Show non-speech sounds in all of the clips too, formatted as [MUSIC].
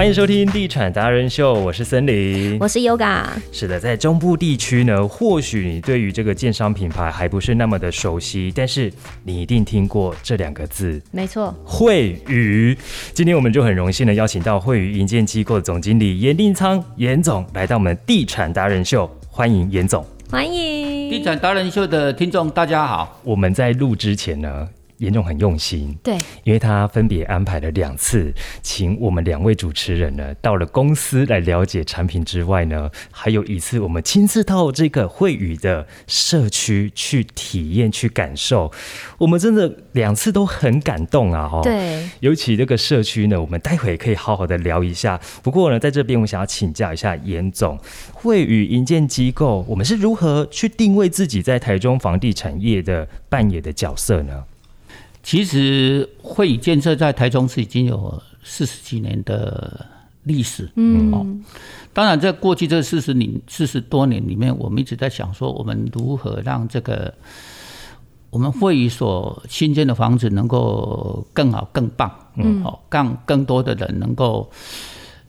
欢迎收听《地产达人秀》，我是森林，我是 Yoga。是的，在中部地区呢，或许你对于这个建商品牌还不是那么的熟悉，但是你一定听过这两个字，没错，惠宇。今天我们就很荣幸的邀请到惠宇营建机构总经理严定仓严总来到我们《地产达人秀》，欢迎严总，欢迎地产达人秀的听众，大家好。我们在录之前呢。严总很用心，对，因为他分别安排了两次，请我们两位主持人呢到了公司来了解产品之外呢，还有一次我们亲自到这个惠宇的社区去体验、去感受，我们真的两次都很感动啊！哈，对，尤其这个社区呢，我们待会可以好好的聊一下。不过呢，在这边我想要请教一下严总，惠宇营建机构，我们是如何去定位自己在台中房地产业的扮演的角色呢？其实会议建设在台中市已经有四十几年的历史，嗯，哦，当然在过去这四十年、四十多年里面，我们一直在想说，我们如何让这个我们会议所新建的房子能够更好、更棒，嗯，好，让更多的人能够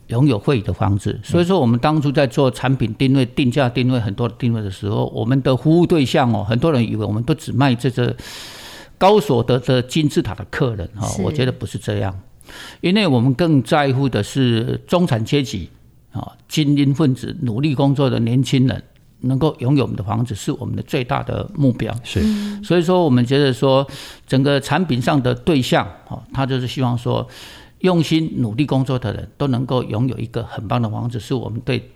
拥有会议的房子。所以说，我们当初在做产品定位、定价定位很多的定位的时候，我们的服务对象哦，很多人以为我们都只卖这个。高所得的金字塔的客人哈，我觉得不是这样，因为我们更在乎的是中产阶级啊，精英分子、努力工作的年轻人能够拥有我们的房子，是我们的最大的目标。是，所以说我们觉得说，整个产品上的对象啊，他就是希望说，用心努力工作的人都能够拥有一个很棒的房子，是我们对。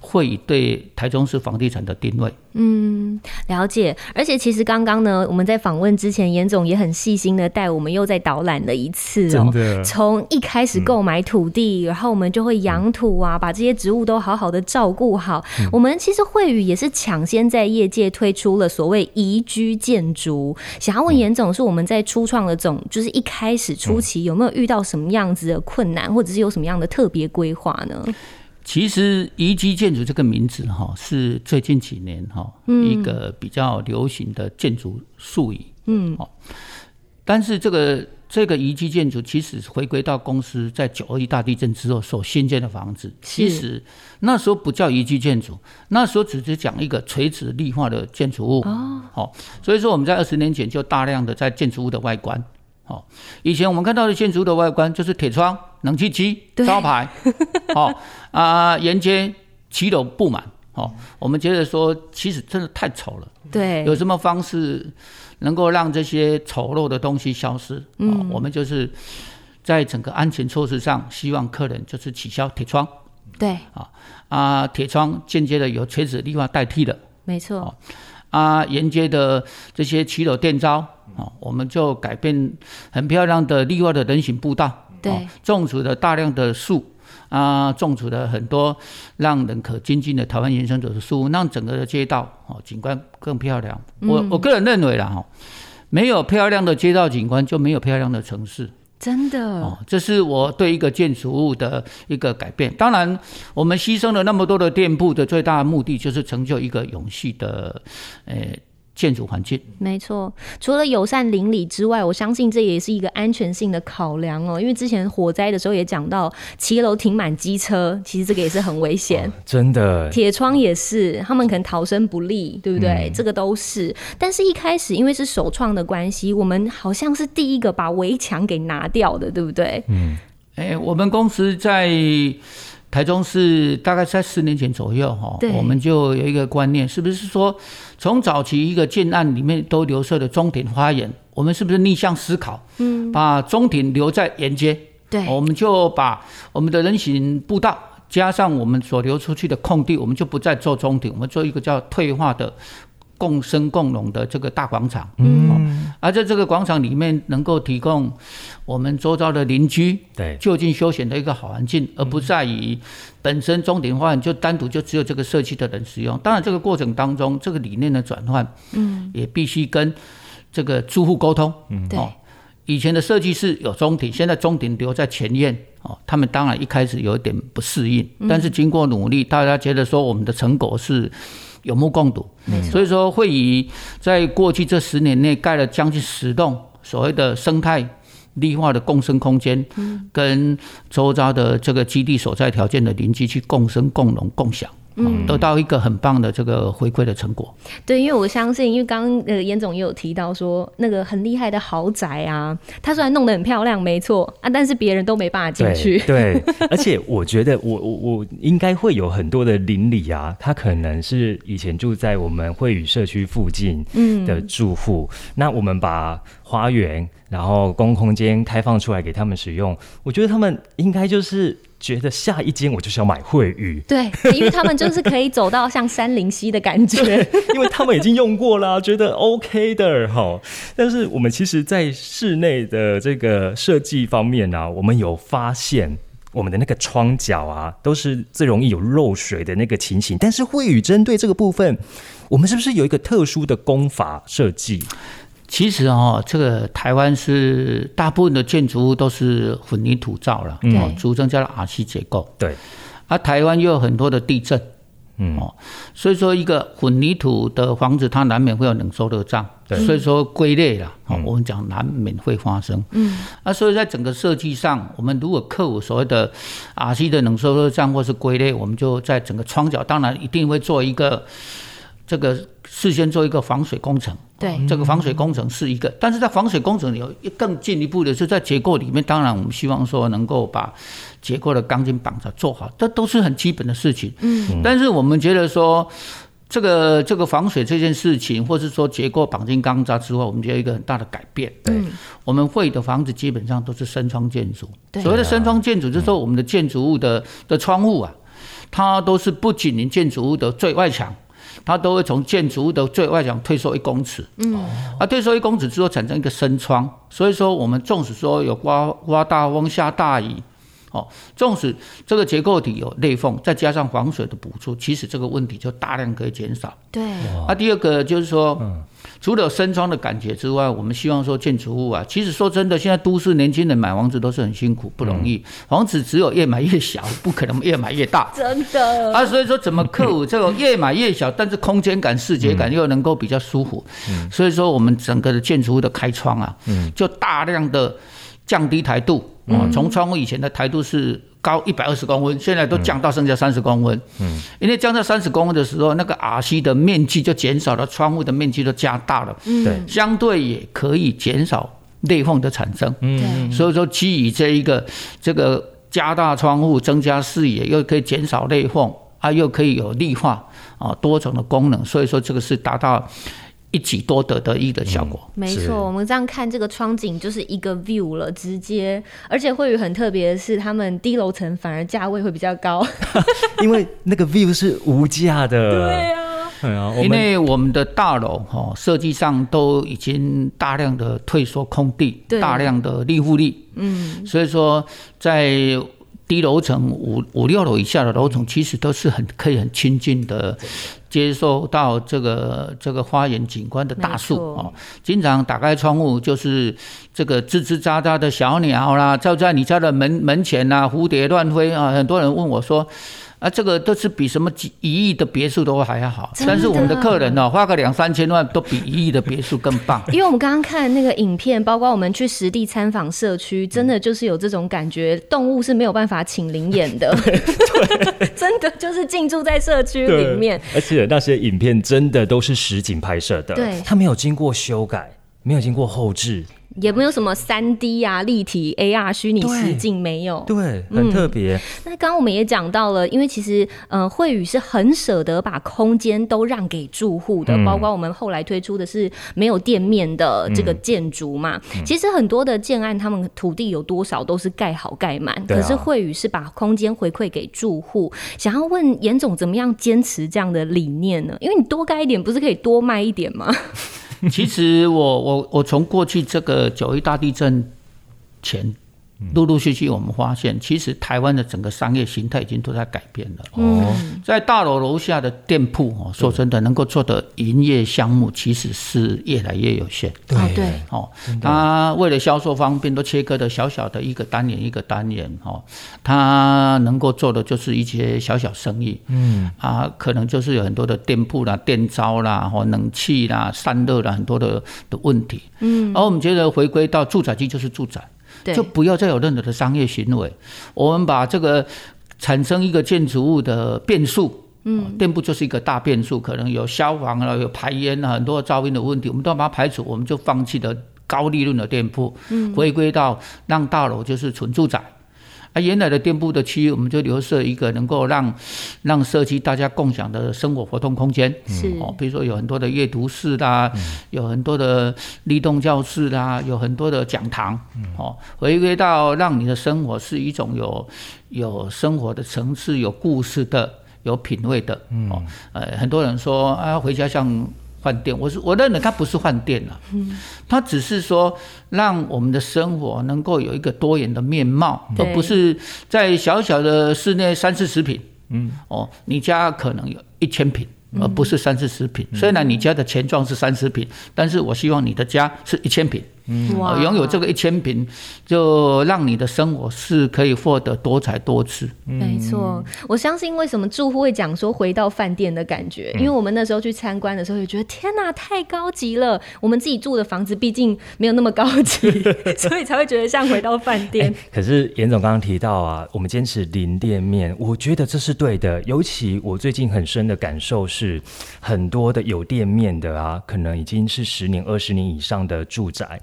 会对台中市房地产的定位，嗯，了解。而且其实刚刚呢，我们在访问之前，严总也很细心的带我们又在导览了一次哦。从一开始购买土地，然后我们就会养土啊，把这些植物都好好的照顾好。我们其实惠宇也是抢先在业界推出了所谓宜居建筑。想要问严总，是我们在初创的总，就是一开始初期有没有遇到什么样子的困难，或者是有什么样的特别规划呢？其实“宜居建筑”这个名字哈，是最近几年哈一个比较流行的建筑术语。嗯，哦，但是这个这个宜居建筑其实回归到公司在九二一大地震之后所新建的房子，其实那时候不叫宜居建筑，那时候只是讲一个垂直立化的建筑物。哦，好，所以说我们在二十年前就大量的在建筑物的外观。哦，以前我们看到的建筑的外观就是铁窗、冷气机、招牌，[LAUGHS] 哦啊，沿街骑楼布满，哦，我们觉得说其实真的太丑了。对，有什么方式能够让这些丑陋的东西消失？嗯，我们就是在整个安全措施上，希望客人就是取消铁窗。对，啊啊，铁窗间接的由垂直立化代替了。没错。啊，沿街的这些骑楼电招。哦，我们就改变很漂亮的绿化的人行步道，对，种植了大量的树啊，种植了很多让人可亲近的台湾原生者的树，让整个的街道哦景观更漂亮。我我个人认为啦，哈，没有漂亮的街道景观，就没有漂亮的城市。真的哦，这是我对一个建筑物的一个改变。当然，我们牺牲了那么多的店铺的最大的目的，就是成就一个永续的，呃。建筑环境没错，除了友善邻里之外，我相信这也是一个安全性的考量哦。因为之前火灾的时候也讲到，骑楼停满机车，其实这个也是很危险。真的，铁窗也是，他们可能逃生不利，对不对？这个都是。但是一开始因为是首创的关系，我们好像是第一个把围墙给拿掉的，对不对？嗯，哎，我们公司在。台中市大概在四年前左右，哈，我们就有一个观念，是不是说从早期一个建案里面都留设的中庭花园，我们是不是逆向思考，嗯，把中庭留在沿街，对，我们就把我们的人行步道加上我们所留出去的空地，我们就不再做中庭，我们做一个叫退化的。共生共荣的这个大广场，嗯，而在这个广场里面，能够提供我们周遭的邻居对。就近休闲的一个好环境，而不在于本身中庭花园就单独就只有这个社区的人使用。当然，这个过程当中，这个理念的转换，嗯，也必须跟这个住户沟通，嗯，对。以前的设计是有中庭，现在中庭留在前院，哦，他们当然一开始有一点不适应，但是经过努力，大家觉得说我们的成果是。有目共睹，所以说会以在过去这十年内盖了将近十栋所谓的生态绿化的共生空间，跟周遭的这个基地所在条件的邻居去共生、共荣、共享。嗯，得到一个很棒的这个回馈的成果。对，因为我相信，因为刚刚呃严总也有提到说，那个很厉害的豪宅啊，它虽然弄得很漂亮，没错啊，但是别人都没办法进去。对，[LAUGHS] 而且我觉得我我我应该会有很多的邻里啊，他可能是以前住在我们会宇社区附近的住户，那我们把花园然后公空间开放出来给他们使用，我觉得他们应该就是。觉得下一间我就是要买惠宇，对，因为他们就是可以走到像山林溪的感觉，[LAUGHS] 因为他们已经用过了，觉得 OK 的哈。但是我们其实，在室内的这个设计方面呢，我们有发现我们的那个窗角啊，都是最容易有漏水的那个情形。但是惠宇针对这个部分，我们是不是有一个特殊的工法设计？其实哦，这个台湾是大部分的建筑物都是混凝土造了，哦，俗称叫做 R C 结构。对，而台湾又有很多的地震，嗯哦，所以说一个混凝土的房子，它难免会有冷收热胀，所以说龟裂了，哦，我们讲难免会发生。嗯，啊，所以在整个设计上，我们如果克服所谓的 R C 的冷收热胀或是龟裂，我们就在整个窗角，当然一定会做一个这个。事先做一个防水工程，对，这个防水工程是一个，但是在防水工程有更进一步的是在结构里面，当然我们希望说能够把结构的钢筋绑着做好，这都是很基本的事情。嗯，但是我们觉得说这个这个防水这件事情，或是说结构绑进钢扎之后，我们觉得一个很大的改变。对，我们会的房子基本上都是深窗建筑，所谓的深窗建筑就是说我们的建筑物的的窗户啊，它都是不紧邻建筑物的最外墙。它都会从建筑物的最外墙退缩一公尺，嗯，啊，退缩一公尺之后产生一个深窗，所以说我们纵使说有刮刮大风下大雨，哦，纵使这个结构体有裂缝，再加上防水的补助，其实这个问题就大量可以减少。对，啊，第二个就是说，嗯。除了深窗的感觉之外，我们希望说建筑物啊，其实说真的，现在都市年轻人买房子都是很辛苦，不容易。房子只有越买越小，不可能越买越大。[LAUGHS] 真的啊，所以说怎么克服这个越买越小，但是空间感、视觉感又能够比较舒服。嗯所以说我们整个的建筑物的开窗啊，嗯就大量的降低台度啊，从窗户以前的台度是。高一百二十公分，现在都降到剩下三十公分。嗯，因为降到三十公分的时候，那个 R C 的面积就减少了，窗户的面积都加大了。嗯，对，相对也可以减少裂缝的产生。嗯，所以说基于这一个这个加大窗户，增加视野，又可以减少裂缝，啊，又可以有绿化啊，多种的功能。所以说这个是达到。一举多得的一个效果，没错。我们这样看这个窗景就是一个 view 了，直接，而且会有很特别的是，他们低楼层反而价位会比较高，[LAUGHS] 因为那个 view 是无价的。对啊，因为我们的大楼哈设计上都已经大量的退缩空地，大量的立户率，嗯，所以说在。低楼层五五六楼以下的楼层，其实都是很可以很亲近的，接收到这个这个花园景观的大树哦。经常打开窗户，就是这个吱吱喳喳的小鸟啦，就在你家的门门前呐，蝴蝶乱飞啊。很多人问我说。啊，这个都是比什么几一亿的别墅都还要好，但是我们的客人呢，花个两三千万都比一亿的别墅更棒。[LAUGHS] 因为我们刚刚看那个影片，包括我们去实地参访社区，真的就是有这种感觉，动物是没有办法请灵眼的，[LAUGHS] [LAUGHS] 真的就是进驻在社区里面。而且那些影片真的都是实景拍摄的，对，它没有经过修改，没有经过后置。也没有什么三 D 啊、立体 AR 虚拟实境没有，对，很特别。那刚刚我们也讲到了，因为其实呃，惠宇是很舍得把空间都让给住户的，包括我们后来推出的是没有店面的这个建筑嘛。其实很多的建案，他们土地有多少都是盖好盖满，可是惠宇是把空间回馈给住户。想要问严总，怎么样坚持这样的理念呢？因为你多盖一点，不是可以多卖一点吗？[LAUGHS] 其实我我我从过去这个九一大地震前。陆陆续续，我们发现，其实台湾的整个商业形态已经都在改变了。哦，在大楼楼下的店铺，哦，说真的，能够做的营业项目其实是越来越有限。对对，哦，他为了销售方便，都切割的小小的一个单元一个单元，哦，他能够做的就是一些小小生意。嗯，啊，可能就是有很多的店铺啦、电招啦、或冷气啦、散热啦，很多的的问题。嗯，而我们觉得回归到住宅区就是住宅。对就不要再有任何的商业行为。我们把这个产生一个建筑物的变数。嗯，店铺就是一个大变数，可能有消防啊，有排烟啊，很多噪音的问题，我们都要把它排除，我们就放弃了高利润的店铺，嗯，回归到让大楼就是纯住宅。啊，原来的店铺的区域，我们就留设一个能够让让社区大家共享的生活活动空间，是。哦，比如说有很多的阅读室啦，有很多的立动教室啦，有很多的讲堂，哦，回归到让你的生活是一种有有生活的层次、有故事的、有品味的，哦，呃，很多人说啊，回家像。换店，我是我认为它不是换店了，嗯，它只是说让我们的生活能够有一个多元的面貌，而不是在小小的室内三四十平，嗯，哦，你家可能有一千平，而不是三四十平。虽然你家的前状是三十平，但是我希望你的家是一千平。哇，拥有这个一千平，就让你的生活是可以获得多彩多姿。没错，我相信为什么住户会讲说回到饭店的感觉，因为我们那时候去参观的时候，也觉得天哪，太高级了。我们自己住的房子毕竟没有那么高级，[LAUGHS] 所以才会觉得像回到饭店。可是严总刚刚提到啊，我们坚持零店面，我觉得这是对的。尤其我最近很深的感受是，很多的有店面的啊，可能已经是十年、二十年以上的住宅。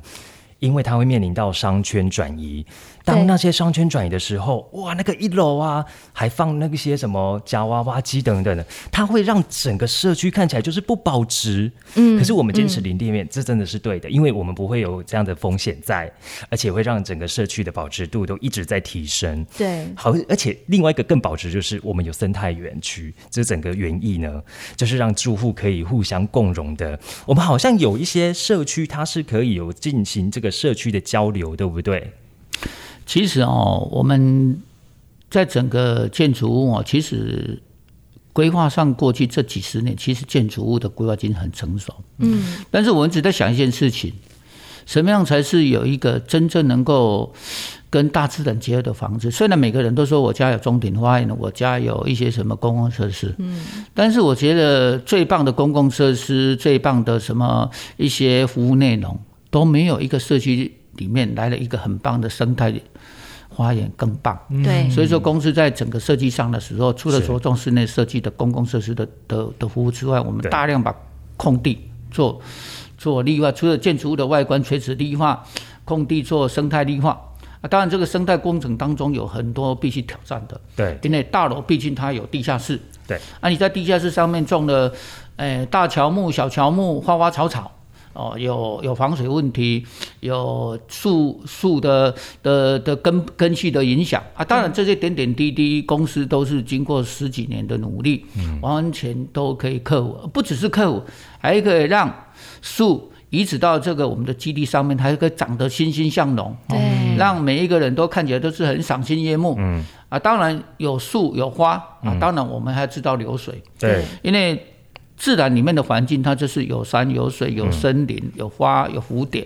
因为它会面临到商圈转移。当那些商圈转移的时候，哇，那个一楼啊，还放那些什么夹娃娃机等等的，它会让整个社区看起来就是不保值。嗯，可是我们坚持零店面，这真的是对的，因为我们不会有这样的风险在，而且会让整个社区的保值度都一直在提升。对，好，而且另外一个更保值就是我们有生态园区，这整个园艺呢，就是让住户可以互相共荣的。我们好像有一些社区，它是可以有进行这个社区的交流，对不对？其实哦，我们在整个建筑物哦，其实规划上过去这几十年，其实建筑物的规划已经很成熟。嗯，但是我们只在想一件事情：什么样才是有一个真正能够跟大自然结合的房子？虽然每个人都说我家有中庭花园，我家有一些什么公共设施，嗯，但是我觉得最棒的公共设施、最棒的什么一些服务内容，都没有一个社区里面来了一个很棒的生态。花园更棒，对，所以说公司在整个设计上的时候，除了着重室内设计的公共设施的的的服务之外，我们大量把空地做做绿化，除了建筑物的外观垂直绿化，空地做生态绿化。啊。当然，这个生态工程当中有很多必须挑战的，对，因为大楼毕竟它有地下室，对，啊，你在地下室上面种了，诶，大乔木、小乔木、花花草草。哦，有有防水问题，有树树的的的根根系的影响啊。当然，这些点点滴滴，公司都是经过十几年的努力，嗯完全都可以克服。不只是克服，还可以让树移植到这个我们的基地上面，还可以长得欣欣向荣，对，让每一个人都看起来都是很赏心悦目。嗯啊，当然有树有花啊，当然我们还知道流水，对，因为。自然里面的环境，它就是有山有水有森林有花有蝴蝶，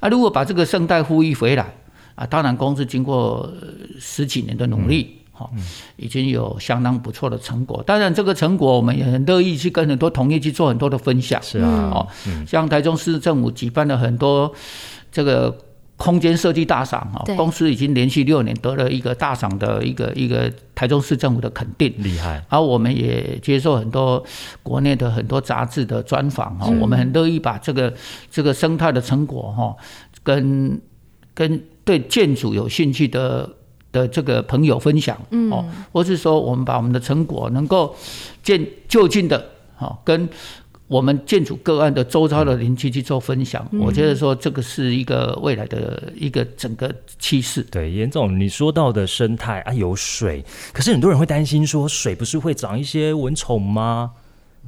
啊，如果把这个生态呼吁回来，啊，当然公司经过十几年的努力，哈，已经有相当不错的成果。当然，这个成果我们也很乐意去跟很多同业去做很多的分享。是啊，哦，像台中市政府举办了很多这个。空间设计大赏啊，公司已经连续六年得了一个大赏的一个一个台中市政府的肯定，厉害。而我们也接受很多国内的很多杂志的专访哈，我们很乐意把这个这个生态的成果哈，跟跟对建筑有兴趣的的这个朋友分享哦，或是说我们把我们的成果能够见就近的哈跟。我们建筑个案的周遭的邻居去做分享，我觉得说这个是一个未来的一个整个趋势。对，严总，你说到的生态啊，有水，可是很多人会担心说，水不是会长一些蚊虫吗？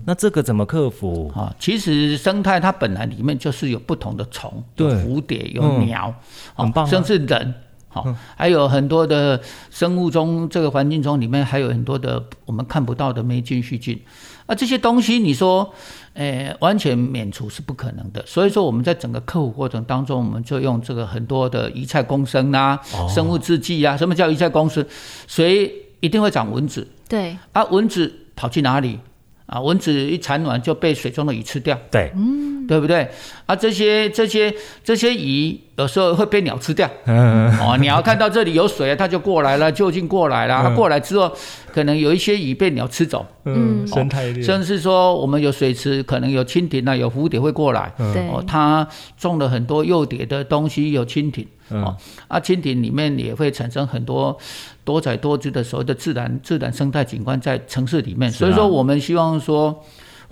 那这个怎么克服啊？其实生态它本来里面就是有不同的虫，有蝴蝶，有鸟，很棒，甚至人，好，还有很多的生物中这个环境中里面还有很多的我们看不到的霉菌细菌。啊，这些东西你说，诶，完全免除是不可能的。所以说，我们在整个客户过程当中，我们就用这个很多的一菜共生啊，生物制剂啊。什么叫一菜共生？水一定会长蚊子，对。啊，蚊子跑去哪里？啊，蚊子一产卵就被水中的鱼吃掉。对。嗯。对不对？啊，这些这些这些鱼有时候会被鸟吃掉。哦，鸟看到这里有水，它就过来了，就近过来了。它过来之后，可能有一些鱼被鸟吃走。嗯，生态链。甚至说，我们有水池，可能有蜻蜓啊，有蝴蝶会过来。嗯。哦，它种了很多幼蝶的东西，有蜻蜓。哦，啊，蜻蜓里面也会产生很多多彩多姿的所谓的自然自然生态景观在城市里面。所以说，我们希望说。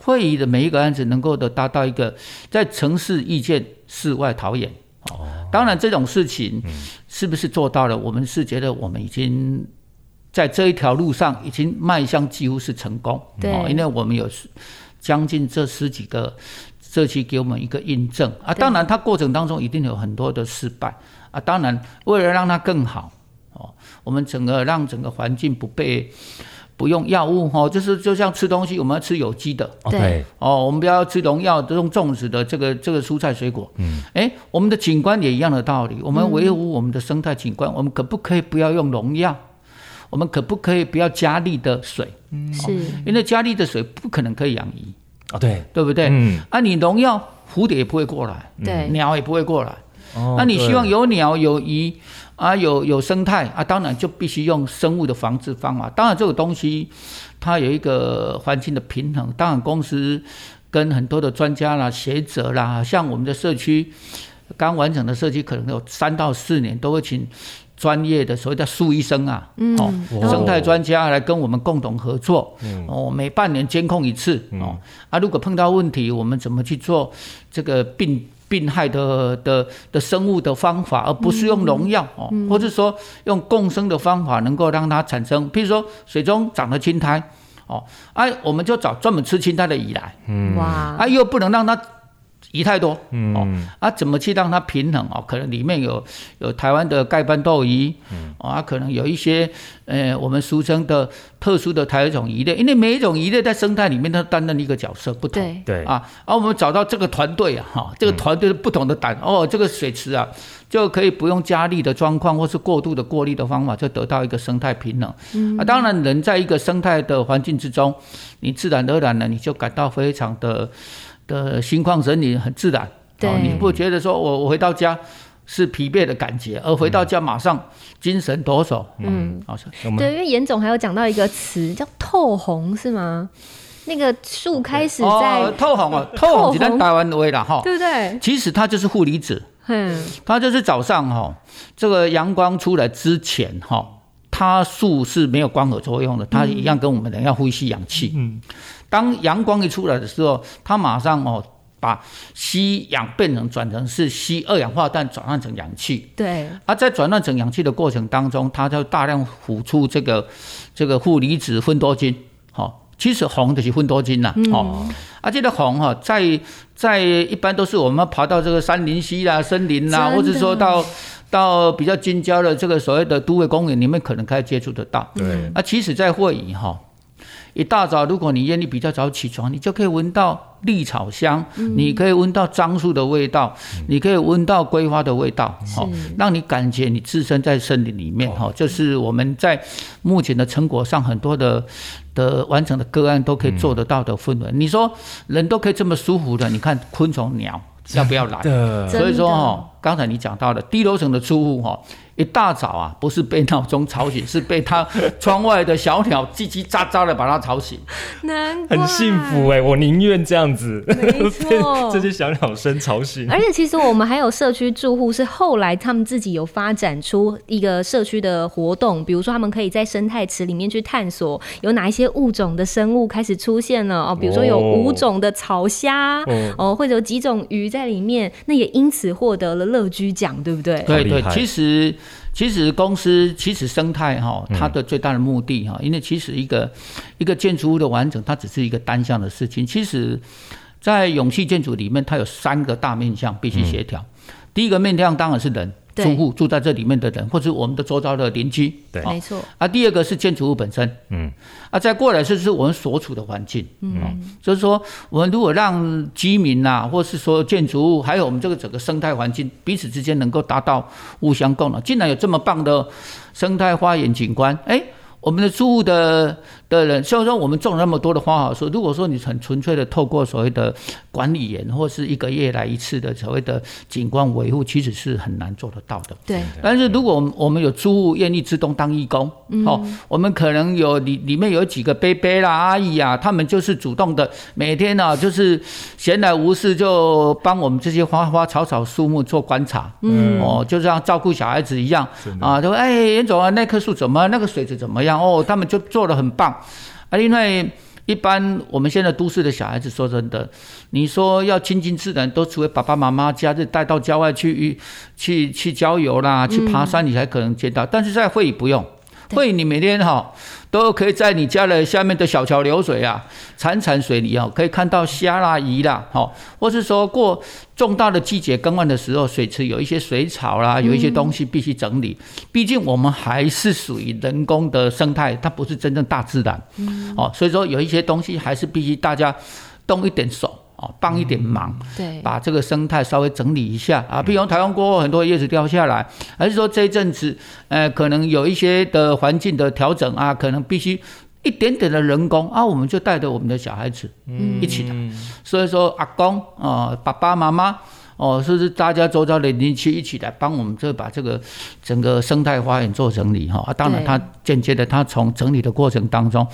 会议的每一个案子能够的达到一个在城市意见、室外陶冶。哦，当然这种事情是不是做到了？我们是觉得我们已经在这一条路上已经迈向几乎是成功。对，因为我们有将近这十几个社区给我们一个印证啊。当然，它过程当中一定有很多的失败啊。当然，为了让它更好，哦，我们整个让整个环境不被。不用药物哈，就是就像吃东西，我们要吃有机的。对哦，我们不要吃农药这种种植的这个这个蔬菜水果。嗯，哎，我们的景观也一样的道理，我们维护我们的生态景观，我们可不可以不要用农药？我们可不可以不要加力的水？嗯，是，因为加力的水不可能可以养鱼啊，对对不对？嗯，啊，你农药蝴蝶也不会过来，对，鸟也不会过来。哦，那你希望有鸟有鱼？啊，有有生态啊，当然就必须用生物的防治方法。当然，这个东西它有一个环境的平衡。当然，公司跟很多的专家啦、学者啦，像我们的社区刚完成的社区，可能有三到四年都会请专业的所谓的树医生啊，哦，生态专家来跟我们共同合作。哦，每半年监控一次。哦，啊，如果碰到问题，我们怎么去做这个病？病害的的的生物的方法，而不是用农药哦，或者说用共生的方法，能够让它产生，譬如说水中长了青苔哦，哎，我们就找专门吃青苔的鱼来，嗯，哇，啊，又不能让它。鱼太多，嗯。哦，啊，怎么去让它平衡？哦？可能里面有有台湾的盖斑斗鱼嗯，啊，可能有一些呃，我们俗称的特殊的台湾种鱼类，因为每一种鱼类在生态里面它担任一个角色不同，对，啊，而我们找到这个团队啊，哈，这个团队的不同的胆，哦，这个水池啊，就可以不用加力的状况，或是过度的过滤的方法，就得到一个生态平衡。嗯，啊，当然人在一个生态的环境之中，你自然而然呢，你就感到非常的。的心旷神怡，很自然。对，你不觉得说我我回到家是疲惫的感觉，而回到家马上精神抖擞。嗯，好像对，因为严总还有讲到一个词叫透红，是吗？那个树开始在透红啊，透红只能台湾味了哈，对不对？其实它就是负离子，嗯，它就是早上哈，这个阳光出来之前哈，它树是没有光合作用的，它一样跟我们人要呼吸氧气。嗯。当阳光一出来的时候，它马上哦把吸氧变成转成是吸二氧化碳转换成氧气。对。而在转换成氧气的过程当中，它就大量呼出这个这个负离子分多精。好，其实红的是分多精呐。哦。而这个红哈，在在一般都是我们爬到这个山林溪啦、森林啦，或者说到到比较近郊的这个所谓的都会公园里面，可能可以接触得到。对。啊，其实在会议哈。一大早，如果你愿意比较早起床，你就可以闻到绿草香，你可以闻到樟树的味道，你可以闻到桂花的味道，好，让你感觉你置身在森林里面，哈，这是我们在目前的成果上很多的的完成的个案都可以做得到的氛围。你说人都可以这么舒服的，你看昆虫鸟要不要来？所以说哈，刚才你讲到的低楼层的住户哈。一大早啊，不是被闹钟吵醒，[LAUGHS] 是被他窗外的小鸟叽叽喳喳的把他吵醒。难很幸福哎，我宁愿这样子，没错，[LAUGHS] 这些小鸟声吵醒。而且其实我们还有社区住户是后来他们自己有发展出一个社区的活动，比如说他们可以在生态池里面去探索有哪一些物种的生物开始出现了哦，比如说有五种的草虾哦，或者有几种鱼在里面，那也因此获得了乐居奖，对不对？对对，其实。其实公司其实生态哈，它的最大的目的哈，因为其实一个一个建筑物的完整，它只是一个单向的事情。其实，在永续建筑里面，它有三个大面向必须协调。第一个面向当然是人。住户住在这里面的人，或者我们的周遭的邻居，对，没错。啊，第二个是建筑物本身，嗯，啊，再过来就是我们所处的环境，嗯，就是说，我们如果让居民呐，或是说建筑物，还有我们这个整个生态环境彼此之间能够达到互相共荣，竟然有这么棒的生态花园景观，哎，我们的住户的的人，虽然说我们种那么多的花好树，如果说你很纯粹的透过所谓的 [SNIFFS] 管理员或是一个月来一次的所谓的景观维护，其实是很难做得到的。对，但是如果我们我们有租户愿意自动当义工，哦，我们可能有里里面有几个伯伯啦、阿姨啊，他们就是主动的，每天呢、就是闲来无事就帮我们这些花花草草树木做观察，嗯，哦，就像照顾小孩子一样啊，就哎，严总啊，那棵树怎么，那个水质怎么样？哦，他们就做的很棒啊，另外。一般我们现在都市的小孩子，说真的，你说要亲近自然，都除非爸爸妈妈假日带到郊外去去去郊游啦，去爬山，你才可能见到。但是在会议不用，会议你每天哈都可以在你家的下面的小桥流水啊，潺潺水里啊，可以看到虾啦、鱼啦，哈，或是说过重大的季节更换的时候，水池有一些水草啦，有一些东西必须整理。毕竟我们还是属于人工的生态，它不是真正大自然，哦，所以说有一些东西还是必须大家动一点手。哦，帮一点忙，对，把这个生态稍微整理一下啊。比如台湾过后很多叶子掉下来，还是说这一阵子，呃，可能有一些的环境的调整啊，可能必须一点点的人工啊，我们就带着我们的小孩子一起来。所以说，阿公啊，爸爸妈妈。哦，是不是大家周遭的邻居一起来帮我们这把这个整个生态花园做整理哈？啊，当然，他间接的，他从整理的过程当中，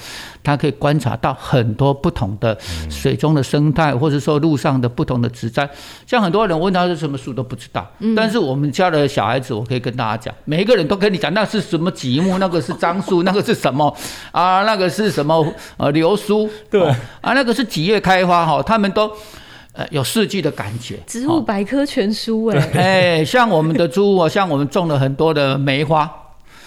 他可以观察到很多不同的水中的生态，或者说路上的不同的植栽。像很多人问他是什么树都不知道，但是我们家的小孩子，我可以跟大家讲，每一个人都跟你讲那是什么吉木，那个是樟树，[LAUGHS] 那个是什么啊？那个是什么呃流苏？对啊，那个是几月开花哈？他们都。呃，有四季的感觉，植物百科全书哎，[LAUGHS] 哎，像我们的猪哦，[LAUGHS] 像我们种了很多的梅花，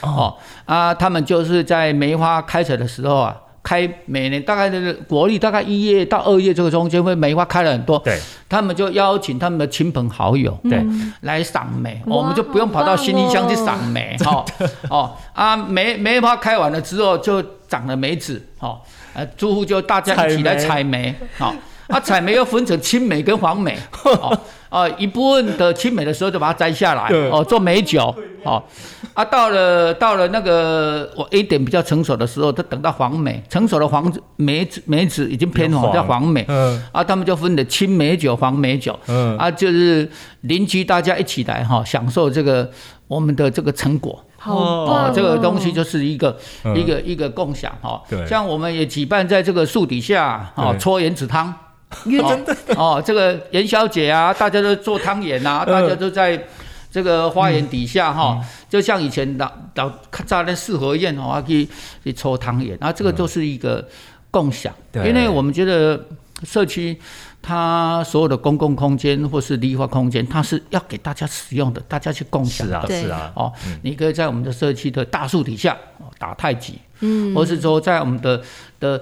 哦。啊，他们就是在梅花开始的时候啊，开每年大概的国历大概一月到二月这个中间会梅花开了很多，对，他们就邀请他们的亲朋好友对来赏梅，我们就不用跑到新义乡去赏梅，哈哦。啊梅梅花开完了之后就长了梅子，哦，呃，住户就大家一起来采梅，好。啊，采梅又分成青梅跟黄梅，[LAUGHS] 哦，啊，一部分的青梅的时候就把它摘下来，哦，做美酒，哦，啊，到了到了那个我 A 点比较成熟的时候，就等到黄梅成熟的黄梅子梅子已经偏黄，叫黄梅，嗯，啊，他们就分的青梅酒、黄梅酒，嗯，啊，就是邻居大家一起来哈，享受这个我们的这个成果。好棒！这个东西就是一个一个一个共享哈。对，像我们也举办在这个树底下哦，搓原子汤。真的哦，这个元宵节啊，大家都做汤圆啊，大家都在这个花园底下哈，就像以前老老在那四合院哦，去去抽汤圆，那，这个就是一个共享。因为我们觉得社区它所有的公共空间或是绿化空间，它是要给大家使用的，大家去共享的。是啊，是啊。哦，你可以在我们的社区的大树底下打太极，嗯，或是说在我们的的。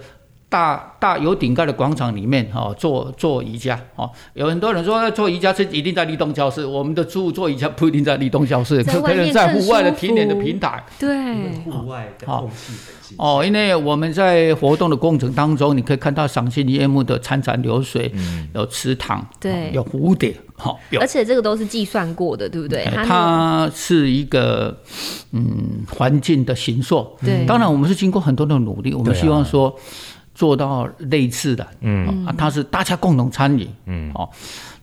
大大有顶盖的广场里面，哈，做做瑜伽，哦，有很多人说做瑜伽是一定在立冬教室，我们的住做瑜伽不一定在立冬教室，可能在户外的田野的平台，对，户外的空气哦，因为我们在活动的过程当中，你可以看到赏心悦目的潺潺流水，有池塘，对，有蝴蝶，好，而且这个都是计算过的，对不对？它是一个嗯环境的形塑，对，当然我们是经过很多的努力，我们希望说。做到类似的，嗯。啊，它是大家共同参与，嗯。哦，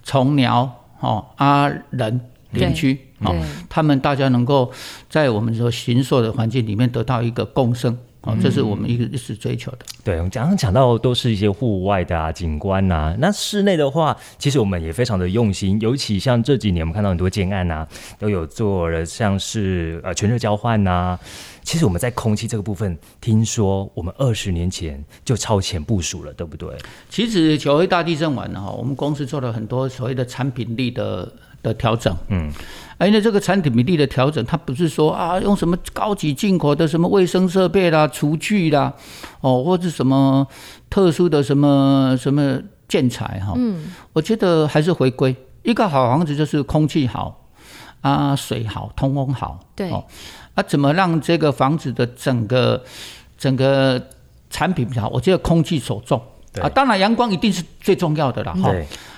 虫鸟哦啊人邻居哦，他们大家能够在我们说行所的环境里面得到一个共生。哦，这是我们一个一直追求的。对，我们刚刚讲到都是一些户外的啊景观呐，那室内的话，其实我们也非常的用心，尤其像这几年我们看到很多建案呐，都有做了像是呃全热交换呐。其实我们在空气这个部分，听说我们二十年前就超前部署了，对不对？其实九一大地震完了哈，我们公司做了很多所谓的产品力的。的调整，嗯，而且这个产品比例的调整，它不是说啊用什么高级进口的什么卫生设备啦、厨具啦，哦，或者什么特殊的什么什么建材哈，嗯，我觉得还是回归一个好房子，就是空气好啊，水好，通风好，对，啊，怎么让这个房子的整个整个产品比较好？我觉得空气所重。啊，当然阳光一定是最重要的了哈，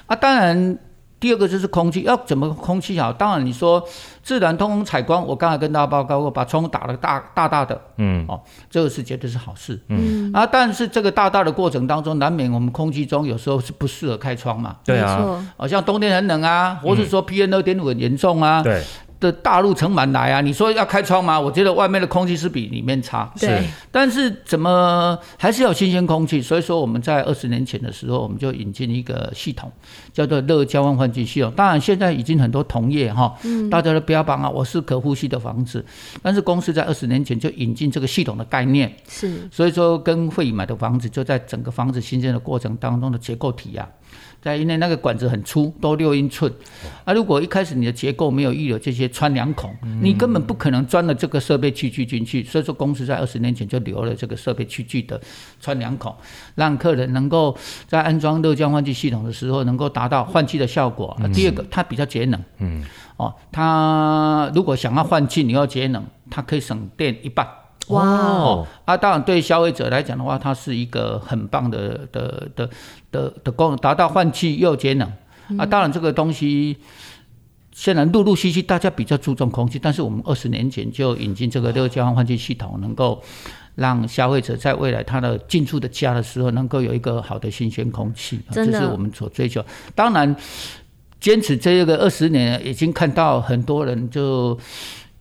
啊，当然。第二个就是空气，要怎么空气好？当然你说自然通风采光，我刚才跟大家报告过，把窗打了大大大的，嗯，哦，这个是绝对是好事，嗯。啊，但是这个大大的过程当中，难免我们空气中有时候是不适合开窗嘛，对啊，好像冬天很冷啊，或是说 PM 二点五很严重啊，对。的大陆城满来啊！你说要开窗吗？我觉得外面的空气是比里面差。是，但是怎么还是要新鲜空气？所以说我们在二十年前的时候，我们就引进一个系统，叫做热交换换气系统。当然现在已经很多同业哈，大家都标榜啊，我是可呼吸的房子。但是公司在二十年前就引进这个系统的概念。是，所以说跟会买的房子就在整个房子新建的过程当中的结构体啊。在因为那个管子很粗，都六英寸，啊，如果一开始你的结构没有预留这些穿梁孔，你根本不可能钻了这个设备器具进去。所以说，公司在二十年前就留了这个设备器具的穿梁孔，让客人能够在安装热交换气系统的时候，能够达到换气的效果。第二个，它比较节能，嗯，哦，它如果想要换气，你要节能，它可以省电一半。哇哦！啊，当然对消费者来讲的话，它是一个很棒的的的的的功能，达到换气又节能。啊，当然这个东西现在陆陆续续大家比较注重空气，但是我们二十年前就引进这个热交换换气系统，能够让消费者在未来他的进出的家的时候，能够有一个好的新鲜空气。这是我们所追求。当然，坚持这个二十年，已经看到很多人就。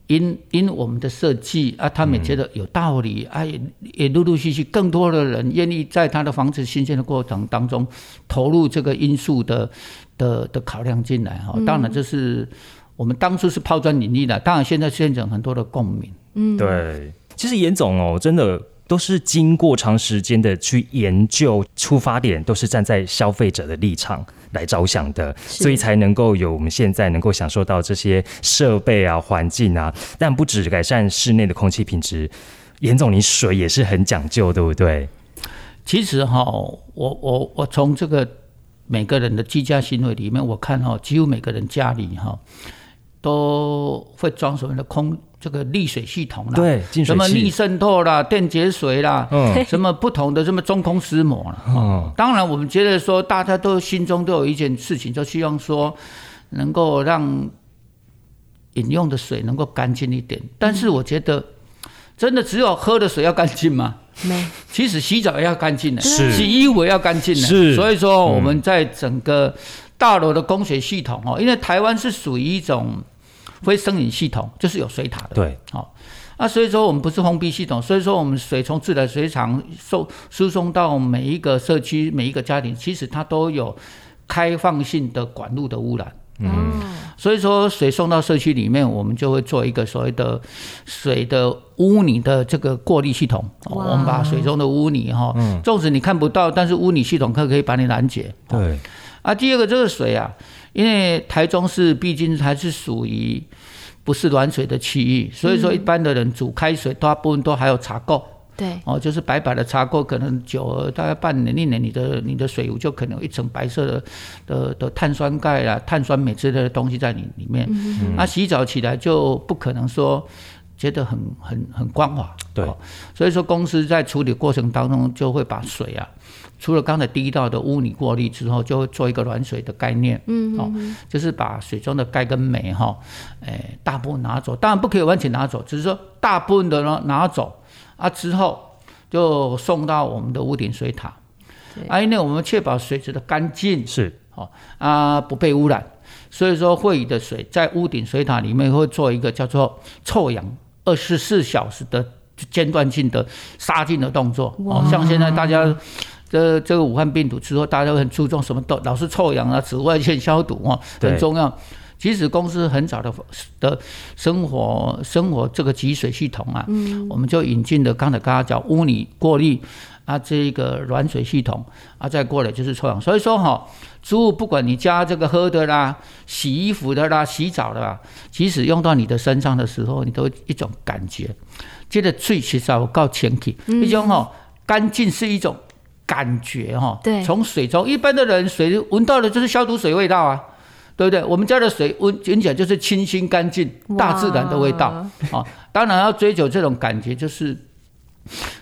因因我们的设计啊，他们也觉得有道理啊，也也陆陆续续更多的人愿意在他的房子新建的过程当中投入这个因素的的的考量进来哈。当然这是我们当初是抛砖引玉的，当然现在现成很多的共鸣。嗯，对，其实严总哦，真的。都是经过长时间的去研究，出发点都是站在消费者的立场来着想的，所以才能够有我们现在能够享受到这些设备啊、环境啊。但不止改善室内的空气品质，严总，你水也是很讲究，对不对？其实哈，我我我从这个每个人的居家行为里面，我看哈，几乎每个人家里哈都会装什么的空。这个沥水系统啦，对，什么逆渗透啦、电解水啦，嗯，什么不同的什么中空湿膜了，嗯，当然我们觉得说，大家都心中都有一件事情，就希望说能够让饮用的水能够干净一点。但是我觉得，真的只有喝的水要干净吗？没，其实洗澡也要干净的，是洗衣服也要干净的，是。所以说我们在整个大楼的供水系统哦，因为台湾是属于一种。非生饮系统就是有水塔的，对，好，那所以说我们不是封闭系统，所以说我们水从自来水厂送输送到每一个社区、每一个家庭，其实它都有开放性的管路的污染，嗯，所以说水送到社区里面，我们就会做一个所谓的水的污泥的这个过滤系统，我们把水中的污泥哈，纵使你看不到，但是污泥系统可可以把你拦截，对，啊，第二个这个水啊。因为台中市毕竟还是属于不是暖水的区域，所以说一般的人煮开水大部分都还有茶垢。对，哦，就是白白的茶垢，可能久了大概半年一年，你的你的水壶就可能有一层白色的的的碳酸钙啊、碳酸镁之类的东西在你里面。那洗澡起来就不可能说觉得很很很光滑。对，所以说公司在处理过程当中就会把水啊。除了刚才第一道的污泥过滤之后，就会做一个软水的概念，嗯，哦，就是把水中的钙跟镁哈，诶，大部分拿走，当然不可以完全拿走，只是说大部分的呢拿走，啊之后就送到我们的屋顶水塔，啊，因为我们确保水质的干净是，哦，啊不被污染，所以说会议的水在屋顶水塔里面会做一个叫做臭氧二十四小时的间断性的杀菌的动作，哦，像现在大家。这这个武汉病毒之后，大家都很注重什么都老是臭氧啊、紫外线消毒啊，很重要。其实公司很早的的生活生活这个集水系统啊，我们就引进的刚才刚刚讲污泥过滤啊，这个软水系统啊，再过来就是臭氧。所以说哈，植物不管你加这个喝的啦、洗衣服的啦、洗澡的啦，即使用到你的身上的时候，你都一种感觉，觉得最其实我告前提，一种哈干净是一种。感觉哈，对，从水中一般的人水闻到的就是消毒水味道啊，对不对？我们家的水闻闻起来就是清新干净，大自然的味道啊。当然要追求这种感觉，就是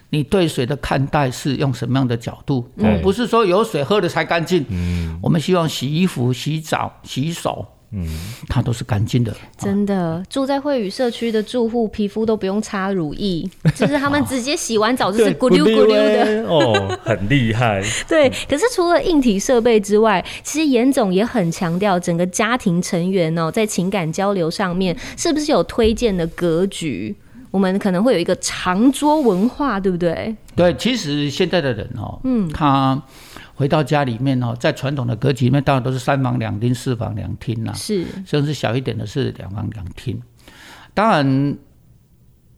你对水的看待是用什么样的角度？我对们不是说有水喝了才干净，嗯，我们希望洗衣服、洗澡、洗手，嗯，它都是干净的。真的，住在惠宇社区的住户皮肤都不用擦乳液，[LAUGHS] 就是他们直接洗完澡就是咕溜咕溜的。哦，[LAUGHS] 很厉害。对，可是除了硬体设备之外，其实严总也很强调整个家庭成员哦，在情感交流上面是不是有推荐的格局？我们可能会有一个长桌文化，对不对？对，其实现在的人哦，嗯，他回到家里面哦，在传统的格局里面，当然都是三房两厅、四房两厅啦，是，甚至小一点的是两房两厅。当然，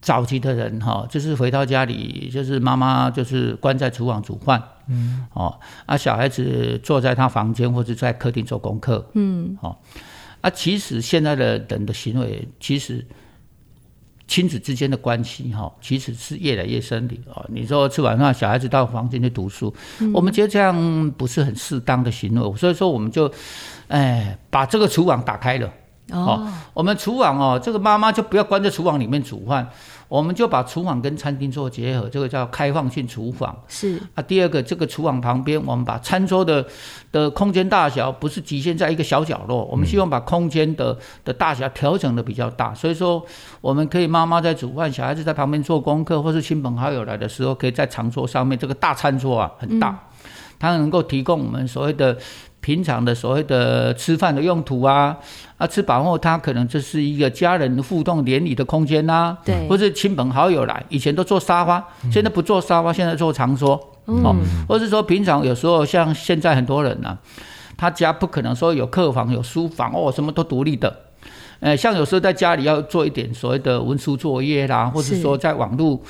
早期的人哈，就是回到家里，就是妈妈就是关在厨房煮饭，嗯，哦，啊，小孩子坐在他房间或者在客厅做功课，嗯，哦，啊，其实现在的人的行为，其实亲子之间的关系哈，其实是越来越深的啊。你说吃完饭，小孩子到房间去读书，我们觉得这样不是很适当的行为，所以说我们就，哎，把这个厨房打开了。哦，我们厨房哦，这个妈妈就不要关在厨房里面煮饭，我们就把厨房跟餐厅做结合，这个叫开放性厨房。是啊，第二个，这个厨房旁边，我们把餐桌的的空间大小不是局限在一个小角落，我们希望把空间的的大小调整的比较大，所以说我们可以妈妈在煮饭，小孩子在旁边做功课，或是亲朋好友来的时候，可以在长桌上面这个大餐桌啊很大，它能够提供我们所谓的。平常的所谓的吃饭的用途啊，啊，吃饱后他可能这是一个家人互动联谊的空间呐，对，或是亲朋好友来，以前都坐沙发，现在不坐沙发，现在坐长桌，哦，或是说平常有时候像现在很多人呢，他家不可能说有客房有书房哦，什么都独立的，呃，像有时候在家里要做一点所谓的文书作业啦，或者说在网络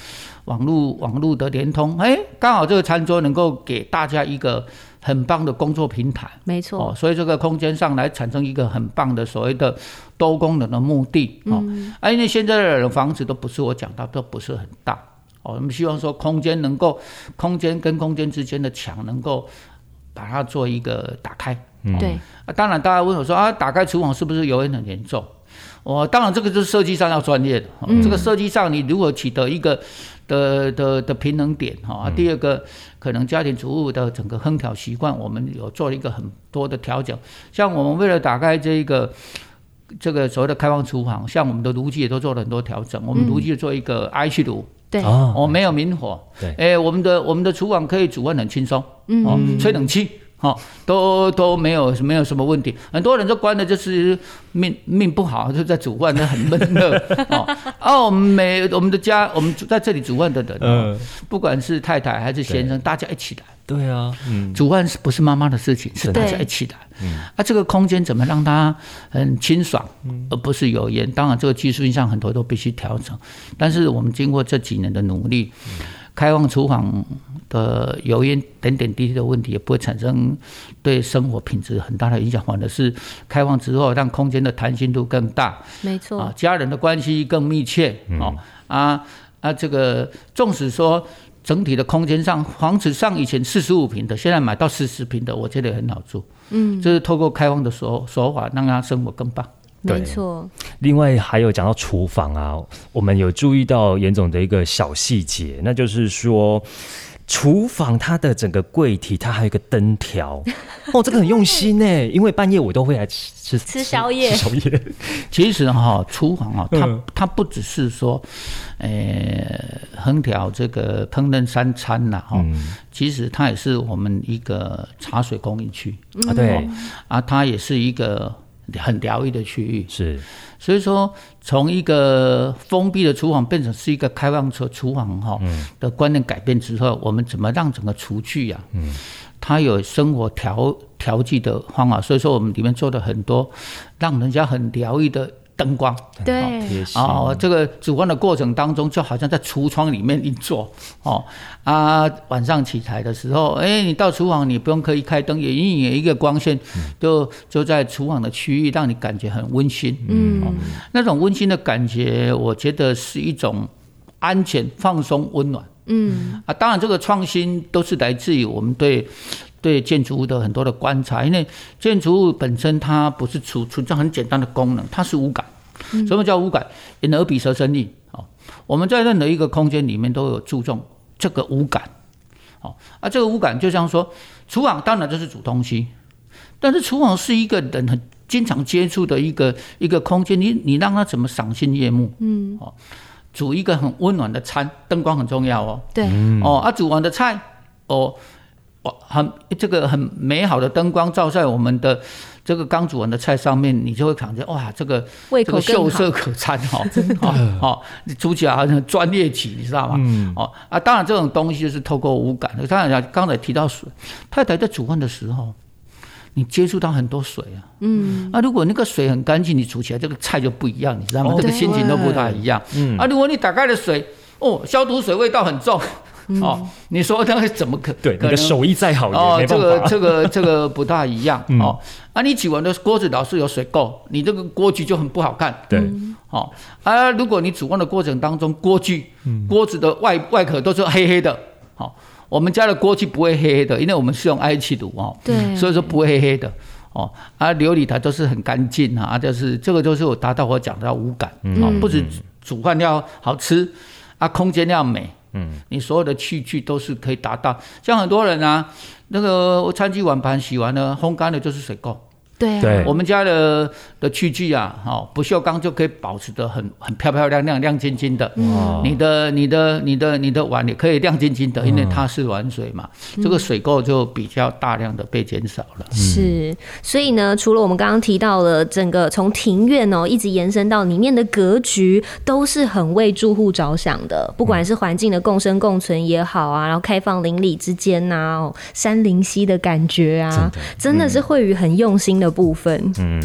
网络网络的联通，哎，刚好这个餐桌能够给大家一个。很棒的工作平台，没错。哦，所以这个空间上来产生一个很棒的所谓的多功能的目的哦。啊，因为现在的房子都不是我讲到，都不是很大哦。我们希望说空间能够，空间跟空间之间的墙能够把它做一个打开。对。啊，当然大家问我说啊，打开厨房是不是油烟很严重？我当然这个就是设计上要专业的。这个设计上你如果取得一个。的的的平衡点哈，第二个可能家庭主妇的整个烹调习惯，我们有做了一个很多的调整。像我们为了打开这个这个所谓的开放厨房，像我们的炉具也都做了很多调整。我们炉具做一个 I 气炉，对，我没有明火，对，哎，我们的我们的厨房可以煮饭很轻松，哦，吹冷气。哦，都都没有没有什么问题，很多人都关的就是命命不好，就在煮饭，那很闷热。哦，哦，我们每我们的家，我们在这里煮饭的人，嗯，不管是太太还是先生，大家一起来。对啊，嗯，煮饭是不是妈妈的事情？是大家一起来。嗯，啊，这个空间怎么让它很清爽，而不是油烟？当然，这个技术上很多都必须调整，但是我们经过这几年的努力。开放厨房的油烟点点滴滴的问题也不会产生对生活品质很大的影响，反而是开放之后让空间的弹性度更大，没错。啊，家人的关系更密切。哦啊啊，这个纵使说整体的空间上房子上以前四十五平的，现在买到四十平的，我觉得很好住，嗯，就是透过开放的手手法，让他生活更棒。没错，另外还有讲到厨房啊，我们有注意到严总的一个小细节，那就是说厨房它的整个柜体，它还有一个灯条。[LAUGHS] 哦，这个很用心呢，因为半夜我都会来吃吃宵夜。宵夜，[LAUGHS] 其实哈，厨房啊，它它不只是说，呃，烹调这个烹饪三餐呐，哈，其实它也是我们一个茶水供应区。啊，对。啊，它也是一个。很疗愈的区域。是，所以说从一个封闭的厨房变成是一个开放式厨房哈嗯。的观念改变之后，我们怎么让整个厨具呀，嗯，它有生活调调剂的方法，所以说我们里面做的很多让人家很疗愈的。灯光。对啊，这个煮饭的过程当中，就好像在橱窗里面一坐哦啊，晚上起来的时候，哎，你到厨房，你不用刻意开灯，也隐隐有一个光线，就就在厨房的区域，让你感觉很温馨。嗯，那种温馨的感觉，我觉得是一种安全、放松、温暖。嗯。啊，当然这个创新都是来自于我们对对建筑物的很多的观察，因为建筑物本身它不是存存在很简单的功能，它是无感。什么叫无感？眼耳鼻舌身意。哦，我们在任何一个空间里面都有注重这个五感。哦，啊，这个五感就像说，厨房当然就是煮东西，但是厨房是一个人很经常接触的一个一个空间，你你让他怎么赏心悦目？嗯，哦，煮一个很温暖的餐，灯光很重要哦。对，哦，啊，煮完的菜，哦，哇，很这个很美好的灯光照在我们的这个刚煮完的菜上面，你就会感觉哇，这个胃口这个秀色可餐哈，哦 [LAUGHS] 哦，你煮起来好像专业级，你知道吗？嗯哦啊，当然这种东西就是透过五感的。当然讲刚才提到水，太太在煮饭的时候，你接触到很多水啊，嗯，啊，如果那个水很干净，你煮起来这个菜就不一样，你知道吗？哦这个心情都不太一样。嗯啊，如果你打开了水，哦，消毒水味道很重，哦，你说那个怎么可对，可能？你的手艺再好也哦，没办这个法。这个 [LAUGHS] 这个不大一样嗯。哦。啊，你煮完的锅子老是有水垢，你这个锅具就很不好看。对，哦。啊，如果你煮饭的过程当中，锅具、锅子的外外壳都是黑黑的，好、我们家的锅具不会黑黑的，因为我们是用 I 气炉哦，对。所以说不会黑黑的。哦，啊，琉璃台都是很干净啊，就是这个就是我达到我讲的五感，哦，不止煮饭要好吃，啊，空间要美，嗯，你所有的器具都是可以达到。像很多人啊，那个餐具碗盘洗完了，烘干的就是水垢。对啊。对。我们家的的器具啊，哦，不锈钢就可以保持的很很漂漂亮亮、亮晶晶的。哦。你的、你的、你的、你的碗也可以亮晶晶的，因为它是软水嘛，这个水垢就比较大量的被减少了。是，所以呢，除了我们刚刚提到了整个从庭院哦，一直延伸到里面的格局，都是很为住户着想的。不管是环境的共生共存也好啊，然后开放邻里之间呐、哦，山林溪的感觉啊，真的。是惠宇很用心的部分。嗯，